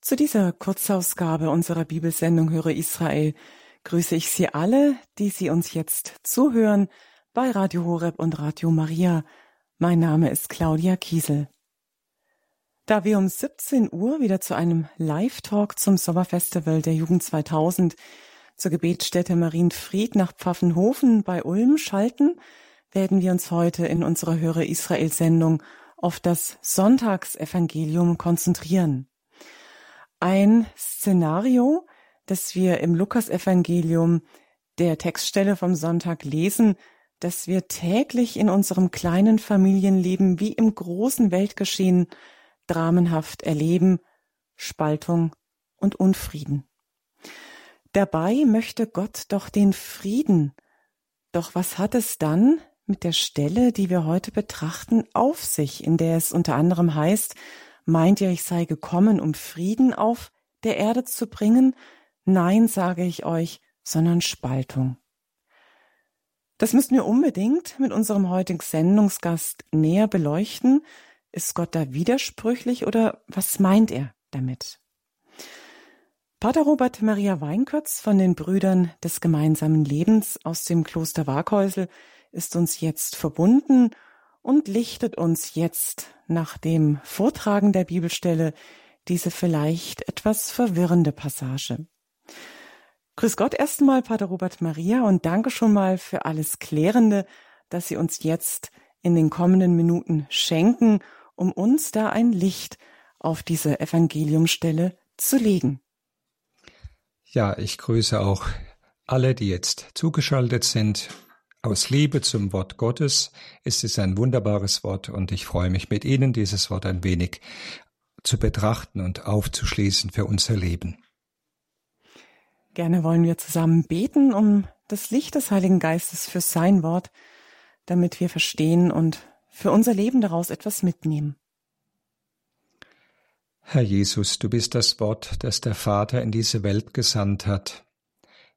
Zu dieser Kurzausgabe unserer Bibelsendung Höre Israel grüße ich Sie alle, die Sie uns jetzt zuhören bei Radio Horeb und Radio Maria. Mein Name ist Claudia Kiesel. Da wir um 17 Uhr wieder zu einem Live-Talk zum Sommerfestival der Jugend 2000 zur Gebetsstätte Marienfried nach Pfaffenhofen bei Ulm schalten, werden wir uns heute in unserer Höre Israel Sendung auf das Sonntagsevangelium konzentrieren. Ein Szenario, das wir im Lukasevangelium der Textstelle vom Sonntag lesen, dass wir täglich in unserem kleinen Familienleben wie im großen Weltgeschehen dramenhaft erleben, Spaltung und Unfrieden. Dabei möchte Gott doch den Frieden. Doch was hat es dann mit der Stelle, die wir heute betrachten, auf sich, in der es unter anderem heißt, Meint ihr, ich sei gekommen, um Frieden auf der Erde zu bringen? Nein, sage ich euch, sondern Spaltung. Das müssen wir unbedingt mit unserem heutigen Sendungsgast näher beleuchten. Ist Gott da widersprüchlich oder was meint er damit? Pater Robert Maria Weinkötz von den Brüdern des gemeinsamen Lebens aus dem Kloster Waghäusel ist uns jetzt verbunden und lichtet uns jetzt nach dem Vortragen der Bibelstelle diese vielleicht etwas verwirrende Passage. Grüß Gott erstmal, Pater Robert Maria, und danke schon mal für alles Klärende, das Sie uns jetzt in den kommenden Minuten schenken, um uns da ein Licht auf diese Evangeliumstelle zu legen. Ja, ich grüße auch alle, die jetzt zugeschaltet sind aus Liebe zum Wort Gottes ist es ein wunderbares Wort und ich freue mich mit Ihnen, dieses Wort ein wenig zu betrachten und aufzuschließen für unser Leben. Gerne wollen wir zusammen beten um das Licht des Heiligen Geistes für sein Wort, damit wir verstehen und für unser Leben daraus etwas mitnehmen. Herr Jesus, du bist das Wort, das der Vater in diese Welt gesandt hat,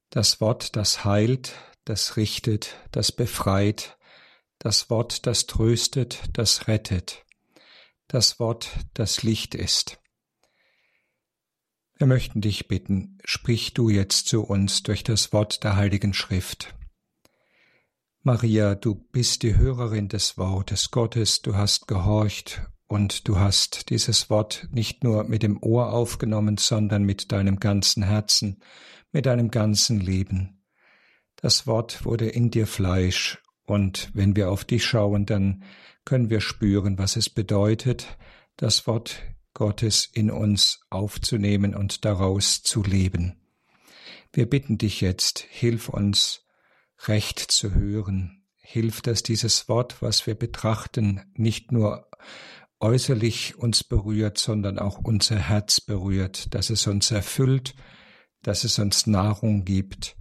das Wort, das heilt, das richtet, das befreit, das Wort, das tröstet, das rettet, das Wort, das Licht ist. Wir möchten dich bitten, sprich du jetzt zu uns durch das Wort der Heiligen Schrift. Maria, du bist die Hörerin des Wortes Gottes, du hast gehorcht und du hast dieses Wort nicht nur mit dem Ohr aufgenommen, sondern mit deinem ganzen Herzen, mit deinem ganzen Leben. Das Wort wurde in dir Fleisch, und wenn wir auf dich schauen, dann können wir spüren, was es bedeutet, das Wort Gottes in uns aufzunehmen und daraus zu leben. Wir bitten dich jetzt, hilf uns, recht zu hören, hilf, dass dieses Wort, was wir betrachten, nicht nur äußerlich uns berührt, sondern auch unser Herz berührt, dass es uns erfüllt, dass es uns Nahrung gibt,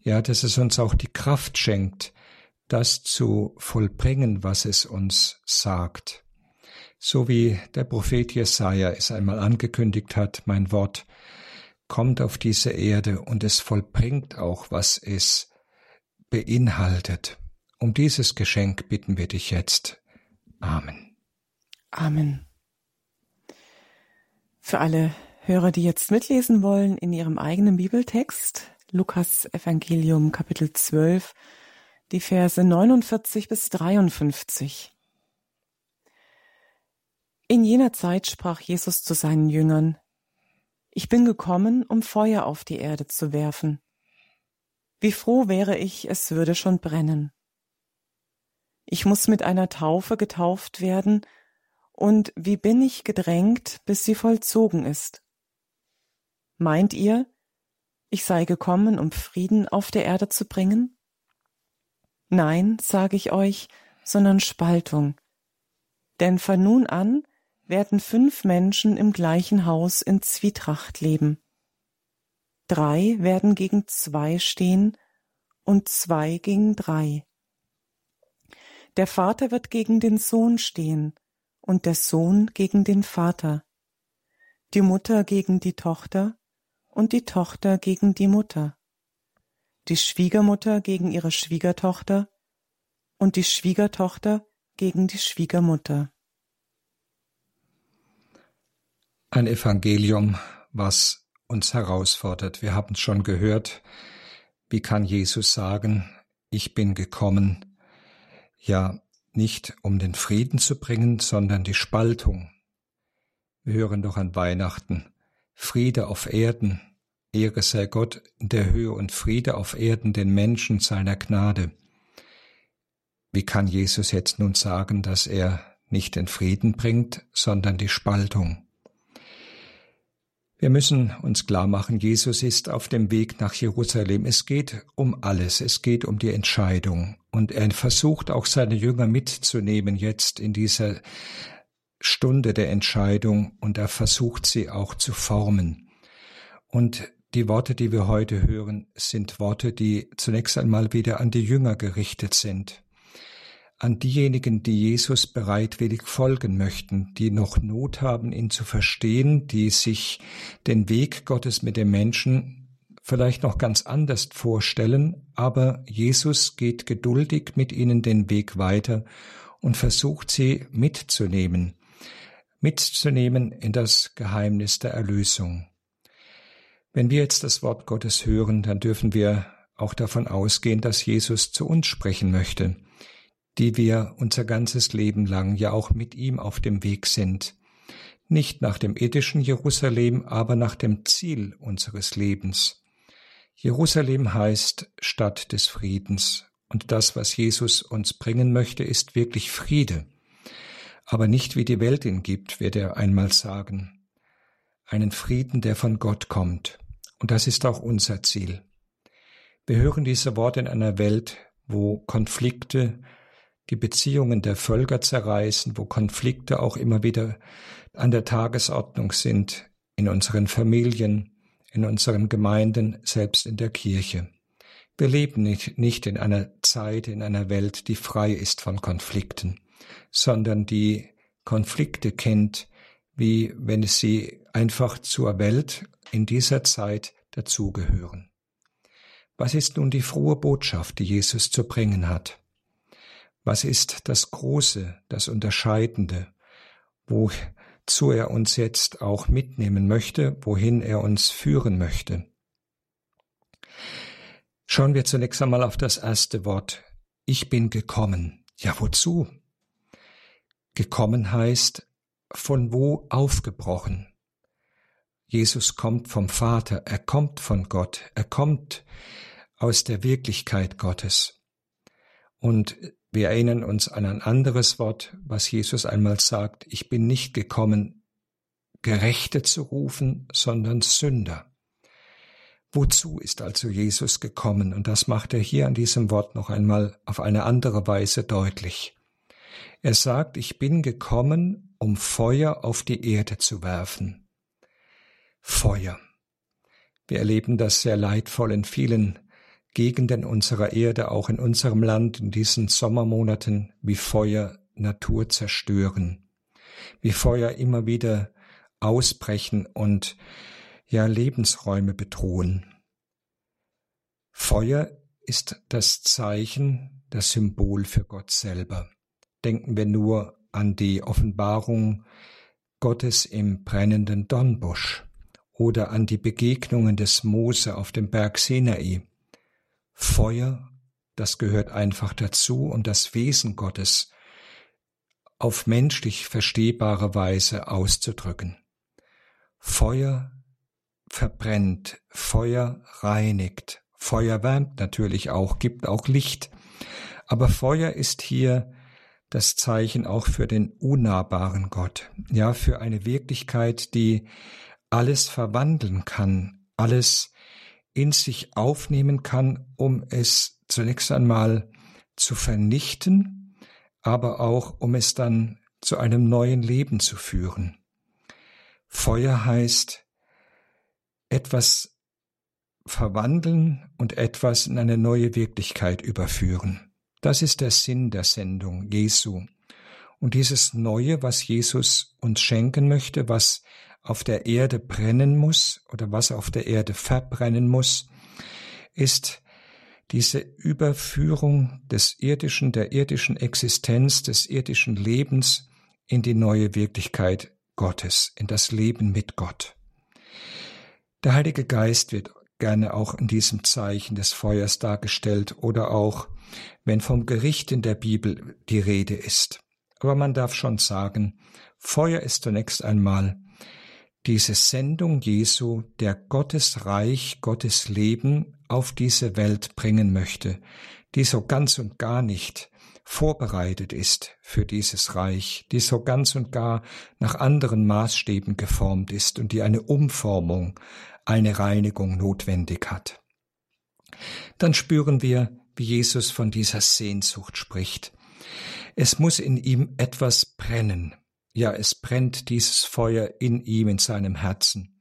ja, dass es uns auch die Kraft schenkt, das zu vollbringen, was es uns sagt. So wie der Prophet Jesaja es einmal angekündigt hat, mein Wort kommt auf diese Erde und es vollbringt auch, was es beinhaltet. Um dieses Geschenk bitten wir dich jetzt. Amen. Amen. Für alle Hörer, die jetzt mitlesen wollen in ihrem eigenen Bibeltext, Lukas Evangelium Kapitel 12, die Verse 49 bis 53. In jener Zeit sprach Jesus zu seinen Jüngern, Ich bin gekommen, um Feuer auf die Erde zu werfen. Wie froh wäre ich, es würde schon brennen. Ich muss mit einer Taufe getauft werden, und wie bin ich gedrängt, bis sie vollzogen ist. Meint ihr, ich sei gekommen, um Frieden auf der Erde zu bringen? Nein, sage ich euch, sondern Spaltung. Denn von nun an werden fünf Menschen im gleichen Haus in Zwietracht leben. Drei werden gegen zwei stehen und zwei gegen drei. Der Vater wird gegen den Sohn stehen und der Sohn gegen den Vater, die Mutter gegen die Tochter und die Tochter gegen die Mutter, die Schwiegermutter gegen ihre Schwiegertochter und die Schwiegertochter gegen die Schwiegermutter. Ein Evangelium was uns herausfordert. Wir haben es schon gehört. Wie kann Jesus sagen, ich bin gekommen, ja, nicht um den Frieden zu bringen, sondern die Spaltung. Wir hören doch an Weihnachten Friede auf Erden, Ehre sei Gott in der Höhe und Friede auf Erden den Menschen seiner Gnade. Wie kann Jesus jetzt nun sagen, dass er nicht den Frieden bringt, sondern die Spaltung? Wir müssen uns klar machen, Jesus ist auf dem Weg nach Jerusalem. Es geht um alles. Es geht um die Entscheidung. Und er versucht auch seine Jünger mitzunehmen jetzt in dieser Stunde der Entscheidung und er versucht sie auch zu formen. Und die Worte, die wir heute hören, sind Worte, die zunächst einmal wieder an die Jünger gerichtet sind an diejenigen, die Jesus bereitwillig folgen möchten, die noch Not haben, ihn zu verstehen, die sich den Weg Gottes mit dem Menschen vielleicht noch ganz anders vorstellen, aber Jesus geht geduldig mit ihnen den Weg weiter und versucht sie mitzunehmen, mitzunehmen in das Geheimnis der Erlösung. Wenn wir jetzt das Wort Gottes hören, dann dürfen wir auch davon ausgehen, dass Jesus zu uns sprechen möchte die wir unser ganzes Leben lang ja auch mit ihm auf dem Weg sind, nicht nach dem irdischen Jerusalem, aber nach dem Ziel unseres Lebens. Jerusalem heißt Stadt des Friedens, und das, was Jesus uns bringen möchte, ist wirklich Friede, aber nicht wie die Welt ihn gibt, wird er einmal sagen, einen Frieden, der von Gott kommt, und das ist auch unser Ziel. Wir hören diese Worte in einer Welt, wo Konflikte, die Beziehungen der Völker zerreißen, wo Konflikte auch immer wieder an der Tagesordnung sind, in unseren Familien, in unseren Gemeinden, selbst in der Kirche. Wir leben nicht, nicht in einer Zeit, in einer Welt, die frei ist von Konflikten, sondern die Konflikte kennt, wie wenn sie einfach zur Welt in dieser Zeit dazugehören. Was ist nun die frohe Botschaft, die Jesus zu bringen hat? Was ist das Große, das Unterscheidende, wozu er uns jetzt auch mitnehmen möchte, wohin er uns führen möchte? Schauen wir zunächst einmal auf das erste Wort. Ich bin gekommen. Ja, wozu? Gekommen heißt von wo aufgebrochen. Jesus kommt vom Vater, er kommt von Gott, er kommt aus der Wirklichkeit Gottes. Und wir erinnern uns an ein anderes Wort, was Jesus einmal sagt, ich bin nicht gekommen, Gerechte zu rufen, sondern Sünder. Wozu ist also Jesus gekommen? Und das macht er hier an diesem Wort noch einmal auf eine andere Weise deutlich. Er sagt, ich bin gekommen, um Feuer auf die Erde zu werfen. Feuer. Wir erleben das sehr leidvoll in vielen Gegenden unserer Erde, auch in unserem Land in diesen Sommermonaten, wie Feuer Natur zerstören, wie Feuer immer wieder ausbrechen und ja Lebensräume bedrohen. Feuer ist das Zeichen, das Symbol für Gott selber. Denken wir nur an die Offenbarung Gottes im brennenden Dornbusch oder an die Begegnungen des Mose auf dem Berg Sinai Feuer, das gehört einfach dazu und das Wesen Gottes auf menschlich verstehbare Weise auszudrücken. Feuer verbrennt, Feuer reinigt, Feuer wärmt natürlich auch, gibt auch Licht, aber Feuer ist hier das Zeichen auch für den unnahbaren Gott, ja, für eine Wirklichkeit, die alles verwandeln kann, alles in sich aufnehmen kann, um es zunächst einmal zu vernichten, aber auch um es dann zu einem neuen Leben zu führen. Feuer heißt etwas verwandeln und etwas in eine neue Wirklichkeit überführen. Das ist der Sinn der Sendung Jesu. Und dieses Neue, was Jesus uns schenken möchte, was auf der Erde brennen muss oder was auf der Erde verbrennen muss, ist diese Überführung des irdischen, der irdischen Existenz, des irdischen Lebens in die neue Wirklichkeit Gottes, in das Leben mit Gott. Der Heilige Geist wird gerne auch in diesem Zeichen des Feuers dargestellt oder auch, wenn vom Gericht in der Bibel die Rede ist. Aber man darf schon sagen, Feuer ist zunächst einmal diese Sendung Jesu, der Gottes Reich, Gottes Leben auf diese Welt bringen möchte, die so ganz und gar nicht vorbereitet ist für dieses Reich, die so ganz und gar nach anderen Maßstäben geformt ist und die eine Umformung, eine Reinigung notwendig hat. Dann spüren wir, wie Jesus von dieser Sehnsucht spricht. Es muss in ihm etwas brennen. Ja, es brennt dieses Feuer in ihm, in seinem Herzen.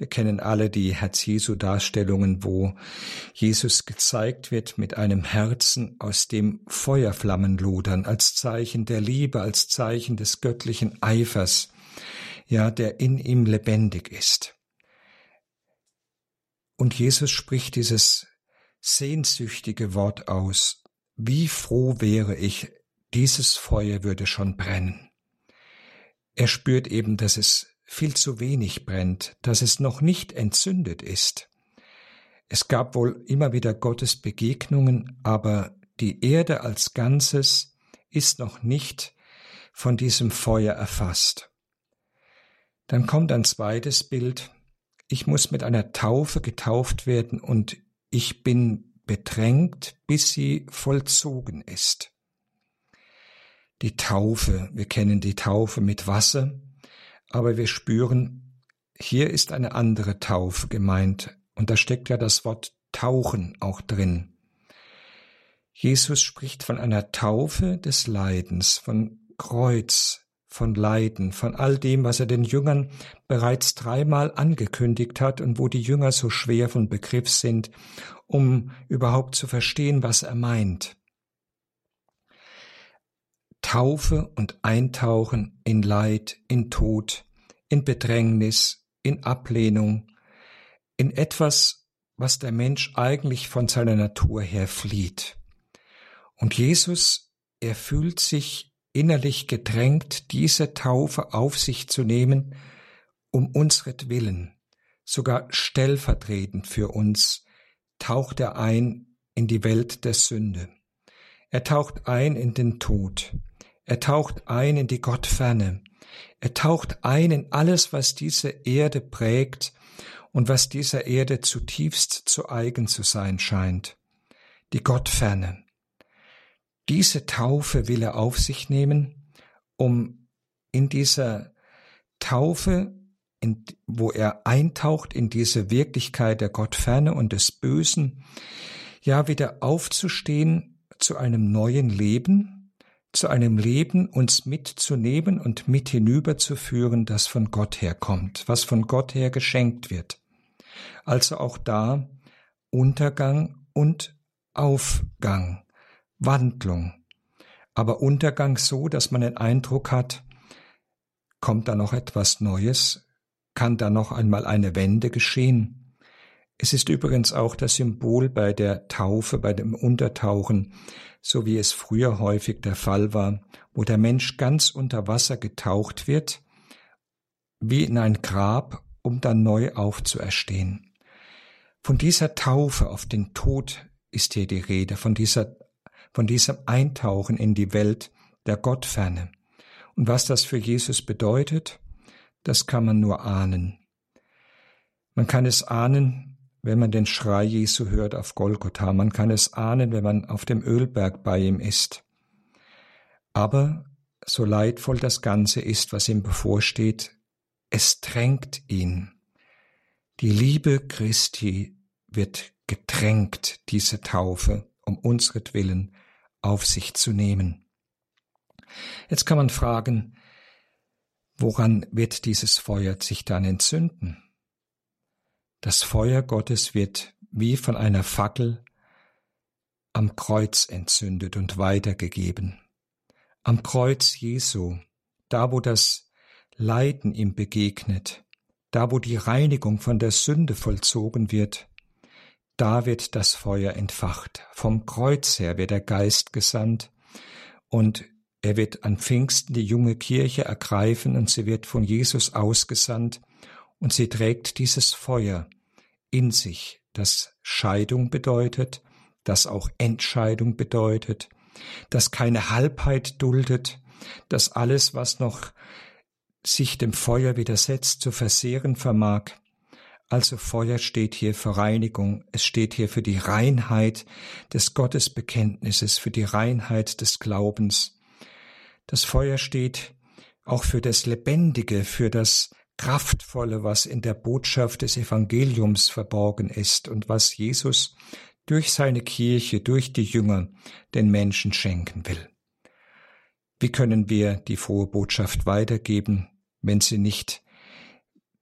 Wir kennen alle die Herz Jesu Darstellungen, wo Jesus gezeigt wird mit einem Herzen, aus dem Feuerflammen lodern, als Zeichen der Liebe, als Zeichen des göttlichen Eifers, ja, der in ihm lebendig ist. Und Jesus spricht dieses sehnsüchtige Wort aus. Wie froh wäre ich, dieses Feuer würde schon brennen. Er spürt eben, dass es viel zu wenig brennt, dass es noch nicht entzündet ist. Es gab wohl immer wieder Gottes Begegnungen, aber die Erde als Ganzes ist noch nicht von diesem Feuer erfasst. Dann kommt ein zweites Bild, ich muss mit einer Taufe getauft werden und ich bin bedrängt, bis sie vollzogen ist. Die Taufe, wir kennen die Taufe mit Wasser, aber wir spüren, hier ist eine andere Taufe gemeint und da steckt ja das Wort tauchen auch drin. Jesus spricht von einer Taufe des Leidens, von Kreuz, von Leiden, von all dem, was er den Jüngern bereits dreimal angekündigt hat und wo die Jünger so schwer von Begriff sind, um überhaupt zu verstehen, was er meint. Taufe und Eintauchen in Leid, in Tod, in Bedrängnis, in Ablehnung, in etwas, was der Mensch eigentlich von seiner Natur her flieht. Und Jesus, er fühlt sich innerlich gedrängt, diese Taufe auf sich zu nehmen, um unsretwillen, sogar stellvertretend für uns, taucht er ein in die Welt der Sünde. Er taucht ein in den Tod. Er taucht ein in die Gottferne. Er taucht ein in alles, was diese Erde prägt und was dieser Erde zutiefst zu eigen zu sein scheint. Die Gottferne. Diese Taufe will er auf sich nehmen, um in dieser Taufe, in, wo er eintaucht in diese Wirklichkeit der Gottferne und des Bösen, ja wieder aufzustehen zu einem neuen Leben, zu einem Leben uns mitzunehmen und mit hinüberzuführen, das von Gott herkommt, was von Gott her geschenkt wird. Also auch da Untergang und Aufgang. Wandlung, aber Untergang so, dass man den Eindruck hat, kommt da noch etwas Neues, kann da noch einmal eine Wende geschehen. Es ist übrigens auch das Symbol bei der Taufe, bei dem Untertauchen, so wie es früher häufig der Fall war, wo der Mensch ganz unter Wasser getaucht wird, wie in ein Grab, um dann neu aufzuerstehen. Von dieser Taufe auf den Tod ist hier die Rede, von dieser von diesem Eintauchen in die Welt der Gottferne. Und was das für Jesus bedeutet, das kann man nur ahnen. Man kann es ahnen, wenn man den Schrei Jesu hört auf Golgotha. Man kann es ahnen, wenn man auf dem Ölberg bei ihm ist. Aber so leidvoll das Ganze ist, was ihm bevorsteht, es drängt ihn. Die Liebe Christi wird gedrängt, diese Taufe, um unsretwillen auf sich zu nehmen. Jetzt kann man fragen, woran wird dieses Feuer sich dann entzünden? Das Feuer Gottes wird wie von einer Fackel am Kreuz entzündet und weitergegeben. Am Kreuz Jesu, da wo das Leiden ihm begegnet, da wo die Reinigung von der Sünde vollzogen wird, da wird das Feuer entfacht. Vom Kreuz her wird der Geist gesandt und er wird an Pfingsten die junge Kirche ergreifen und sie wird von Jesus ausgesandt, Und sie trägt dieses Feuer in sich, das Scheidung bedeutet, das auch Entscheidung bedeutet, das keine Halbheit duldet, dass alles, was noch sich dem Feuer widersetzt, zu versehren vermag. Also Feuer steht hier für Reinigung, es steht hier für die Reinheit des Gottesbekenntnisses, für die Reinheit des Glaubens. Das Feuer steht auch für das Lebendige, für das Kraftvolle, was in der Botschaft des Evangeliums verborgen ist und was Jesus durch seine Kirche, durch die Jünger den Menschen schenken will. Wie können wir die frohe Botschaft weitergeben, wenn sie nicht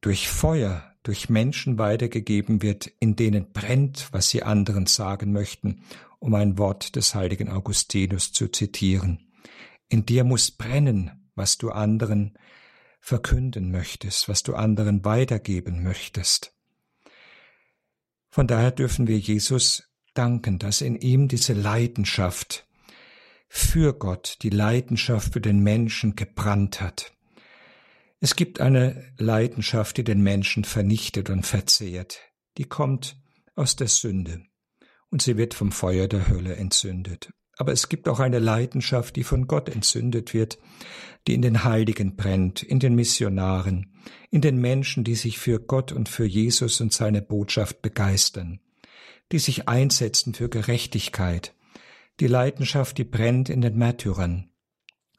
durch Feuer, durch Menschen weitergegeben wird, in denen brennt, was sie anderen sagen möchten, um ein Wort des heiligen Augustinus zu zitieren. In dir muss brennen, was du anderen verkünden möchtest, was du anderen weitergeben möchtest. Von daher dürfen wir Jesus danken, dass in ihm diese Leidenschaft für Gott, die Leidenschaft für den Menschen gebrannt hat. Es gibt eine Leidenschaft, die den Menschen vernichtet und verzehrt. Die kommt aus der Sünde und sie wird vom Feuer der Hölle entzündet. Aber es gibt auch eine Leidenschaft, die von Gott entzündet wird, die in den Heiligen brennt, in den Missionaren, in den Menschen, die sich für Gott und für Jesus und seine Botschaft begeistern, die sich einsetzen für Gerechtigkeit, die Leidenschaft, die brennt in den Märtyrern,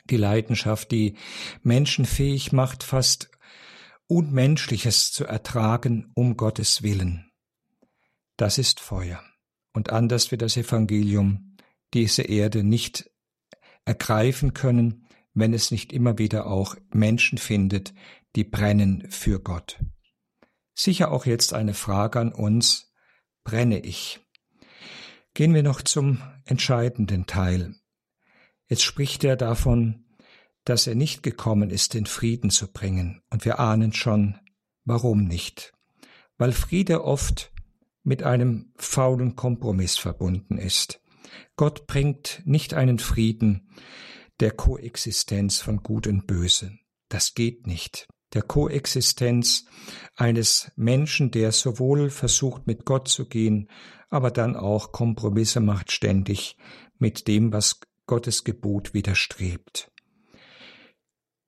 die Leidenschaft, die Menschen fähig macht, fast Unmenschliches zu ertragen um Gottes Willen. Das ist Feuer. Und anders wird das Evangelium diese Erde nicht ergreifen können, wenn es nicht immer wieder auch Menschen findet, die brennen für Gott. Sicher auch jetzt eine Frage an uns, brenne ich? Gehen wir noch zum entscheidenden Teil. Jetzt spricht er davon, dass er nicht gekommen ist, den Frieden zu bringen, und wir ahnen schon, warum nicht. Weil Friede oft mit einem faulen Kompromiss verbunden ist. Gott bringt nicht einen Frieden der Koexistenz von Gut und Böse. Das geht nicht. Der Koexistenz eines Menschen, der sowohl versucht, mit Gott zu gehen, aber dann auch Kompromisse macht ständig mit dem, was Gottes Gebot widerstrebt.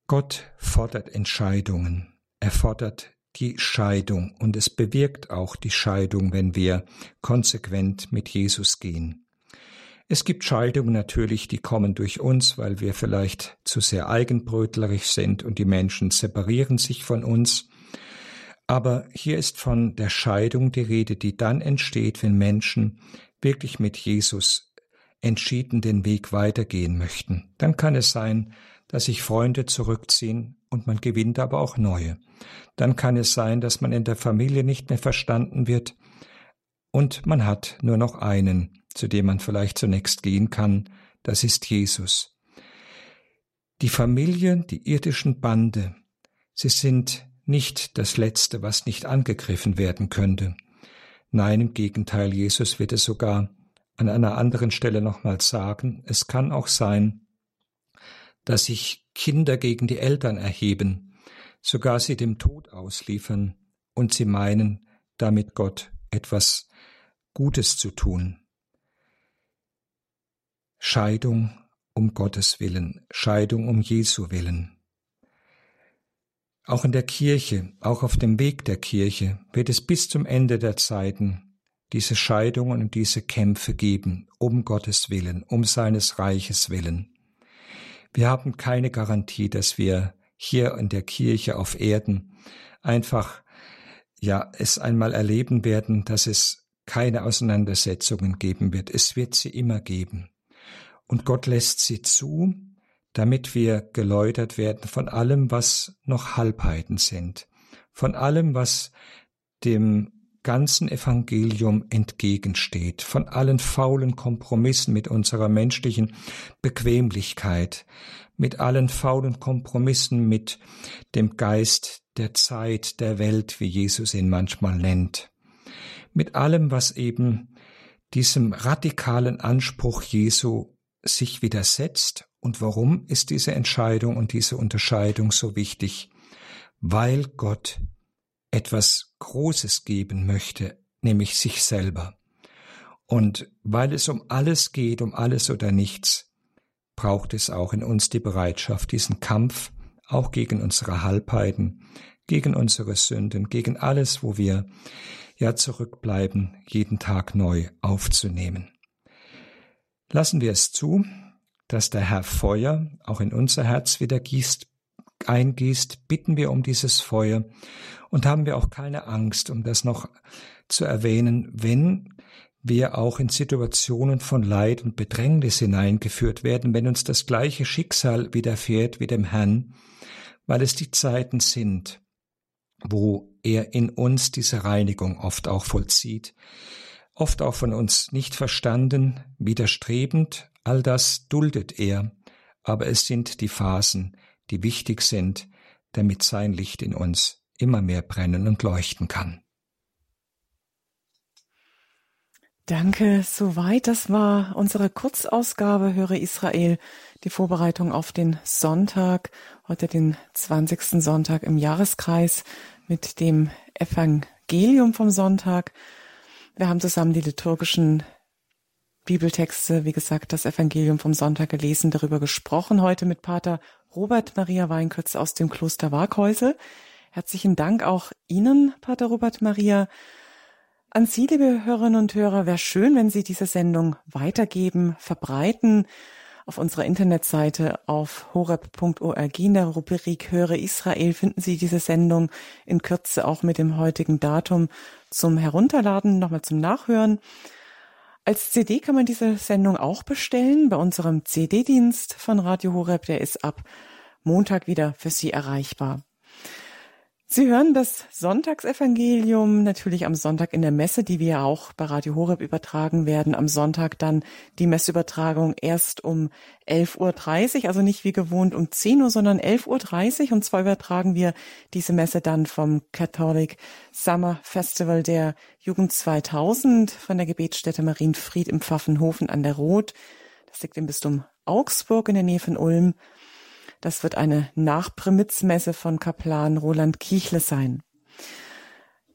Gott fordert Entscheidungen, er fordert die Scheidung und es bewirkt auch die Scheidung, wenn wir konsequent mit Jesus gehen. Es gibt Scheidungen natürlich, die kommen durch uns, weil wir vielleicht zu sehr eigenbrötlerisch sind und die Menschen separieren sich von uns. Aber hier ist von der Scheidung die Rede, die dann entsteht, wenn Menschen wirklich mit Jesus entschieden den Weg weitergehen möchten. Dann kann es sein, dass sich Freunde zurückziehen und man gewinnt aber auch neue. Dann kann es sein, dass man in der Familie nicht mehr verstanden wird und man hat nur noch einen, zu dem man vielleicht zunächst gehen kann, das ist Jesus. Die Familie, die irdischen Bande, sie sind nicht das Letzte, was nicht angegriffen werden könnte. Nein, im Gegenteil, Jesus wird es sogar an einer anderen Stelle nochmals sagen, es kann auch sein, dass sich Kinder gegen die Eltern erheben, sogar sie dem Tod ausliefern und sie meinen, damit Gott etwas Gutes zu tun. Scheidung um Gottes willen, Scheidung um Jesu willen. Auch in der Kirche, auch auf dem Weg der Kirche wird es bis zum Ende der Zeiten diese Scheidungen und diese Kämpfe geben, um Gottes Willen, um seines Reiches willen. Wir haben keine Garantie, dass wir hier in der Kirche auf Erden einfach ja es einmal erleben werden, dass es keine Auseinandersetzungen geben wird. Es wird sie immer geben. Und Gott lässt sie zu, damit wir geläutert werden von allem, was noch Halbheiten sind, von allem, was dem ganzen Evangelium entgegensteht, von allen faulen Kompromissen mit unserer menschlichen Bequemlichkeit, mit allen faulen Kompromissen mit dem Geist der Zeit, der Welt, wie Jesus ihn manchmal nennt, mit allem, was eben diesem radikalen Anspruch Jesu sich widersetzt und warum ist diese Entscheidung und diese Unterscheidung so wichtig? Weil Gott etwas Großes geben möchte, nämlich sich selber. Und weil es um alles geht, um alles oder nichts, braucht es auch in uns die Bereitschaft, diesen Kampf auch gegen unsere Halbheiten, gegen unsere Sünden, gegen alles, wo wir ja zurückbleiben, jeden Tag neu aufzunehmen. Lassen wir es zu, dass der Herr Feuer auch in unser Herz wieder gießt, eingießt, bitten wir um dieses Feuer und haben wir auch keine Angst, um das noch zu erwähnen, wenn wir auch in Situationen von Leid und Bedrängnis hineingeführt werden, wenn uns das gleiche Schicksal widerfährt wie dem Herrn, weil es die Zeiten sind, wo er in uns diese Reinigung oft auch vollzieht, oft auch von uns nicht verstanden, widerstrebend, all das duldet er, aber es sind die Phasen, die wichtig sind, damit sein Licht in uns immer mehr brennen und leuchten kann. Danke, soweit. Das war unsere Kurzausgabe Höre Israel, die Vorbereitung auf den Sonntag, heute den 20. Sonntag im Jahreskreis mit dem Evangelium vom Sonntag. Wir haben zusammen die liturgischen Bibeltexte, wie gesagt, das Evangelium vom Sonntag gelesen, darüber gesprochen. Heute mit Pater Robert Maria Weinkötz aus dem Kloster Waghäusel. Herzlichen Dank auch Ihnen, Pater Robert Maria. An Sie, liebe Hörerinnen und Hörer, wäre schön, wenn Sie diese Sendung weitergeben, verbreiten. Auf unserer Internetseite auf horeb.org in der Rubrik Höre Israel finden Sie diese Sendung in Kürze auch mit dem heutigen Datum zum Herunterladen, nochmal zum Nachhören. Als CD kann man diese Sendung auch bestellen bei unserem CD-Dienst von Radio Horeb. Der ist ab Montag wieder für Sie erreichbar. Sie hören das Sonntagsevangelium natürlich am Sonntag in der Messe, die wir auch bei Radio Horeb übertragen werden. Am Sonntag dann die Messübertragung erst um 11.30 Uhr, also nicht wie gewohnt um 10 Uhr, sondern 11.30 Uhr. Und zwar übertragen wir diese Messe dann vom Catholic Summer Festival der Jugend 2000 von der Gebetsstätte Marienfried im Pfaffenhofen an der Roth. Das liegt im Bistum Augsburg in der Nähe von Ulm. Das wird eine Nachprimitzmesse von Kaplan Roland Kichle sein.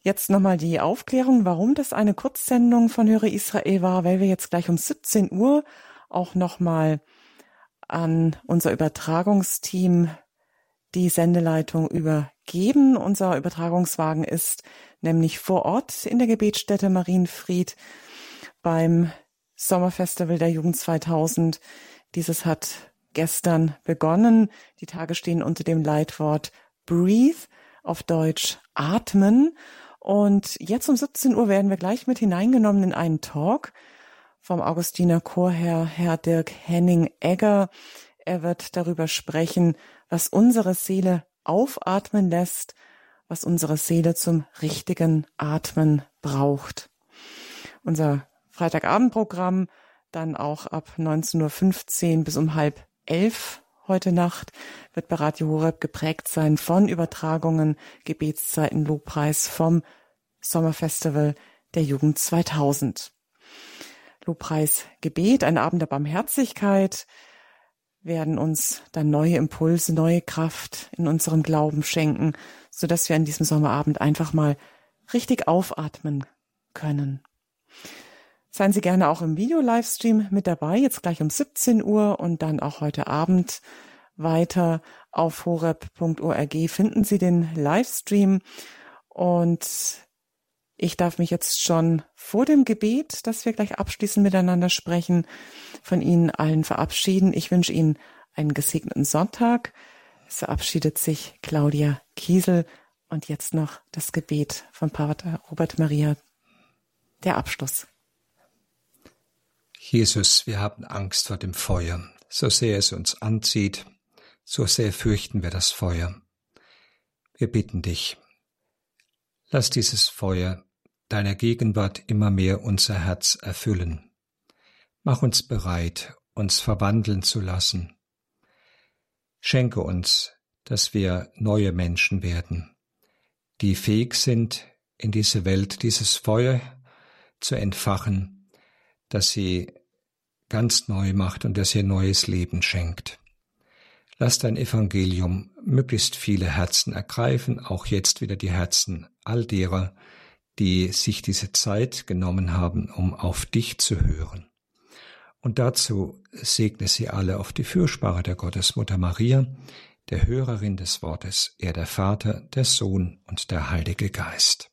Jetzt nochmal die Aufklärung, warum das eine Kurzsendung von Höre Israel war, weil wir jetzt gleich um 17 Uhr auch nochmal an unser Übertragungsteam die Sendeleitung übergeben. Unser Übertragungswagen ist nämlich vor Ort in der Gebetsstätte Marienfried beim Sommerfestival der Jugend 2000. Dieses hat gestern begonnen. Die Tage stehen unter dem Leitwort Breathe, auf Deutsch atmen. Und jetzt um 17 Uhr werden wir gleich mit hineingenommen in einen Talk vom Augustiner Chorherr Herr Dirk Henning Egger. Er wird darüber sprechen, was unsere Seele aufatmen lässt, was unsere Seele zum richtigen Atmen braucht. Unser Freitagabendprogramm dann auch ab 19.15 Uhr bis um halb elf heute Nacht wird bei Radio Horeb geprägt sein von Übertragungen, Gebetszeiten, Lobpreis vom Sommerfestival der Jugend 2000. Lobpreis, Gebet, ein Abend der Barmherzigkeit werden uns dann neue Impulse, neue Kraft in unserem Glauben schenken, so dass wir an diesem Sommerabend einfach mal richtig aufatmen können. Seien Sie gerne auch im Video-Livestream mit dabei, jetzt gleich um 17 Uhr und dann auch heute Abend weiter auf horeb.org finden Sie den Livestream und ich darf mich jetzt schon vor dem Gebet, das wir gleich abschließend miteinander sprechen, von Ihnen allen verabschieden. Ich wünsche Ihnen einen gesegneten Sonntag. Es verabschiedet sich Claudia Kiesel und jetzt noch das Gebet von Pater Robert Maria, der Abschluss. Jesus, wir haben Angst vor dem Feuer. So sehr es uns anzieht, so sehr fürchten wir das Feuer. Wir bitten dich, lass dieses Feuer deiner Gegenwart immer mehr unser Herz erfüllen. Mach uns bereit, uns verwandeln zu lassen. Schenke uns, dass wir neue Menschen werden, die fähig sind, in diese Welt dieses Feuer zu entfachen, das sie ganz neu macht und das ihr neues Leben schenkt. Lass dein Evangelium möglichst viele Herzen ergreifen, auch jetzt wieder die Herzen all derer, die sich diese Zeit genommen haben, um auf dich zu hören. Und dazu segne sie alle auf die Fürsprache der Gottesmutter Maria, der Hörerin des Wortes, er der Vater, der Sohn und der Heilige Geist.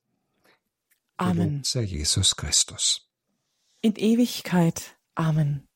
Amen. Sei Jesus Christus. In Ewigkeit. Amen.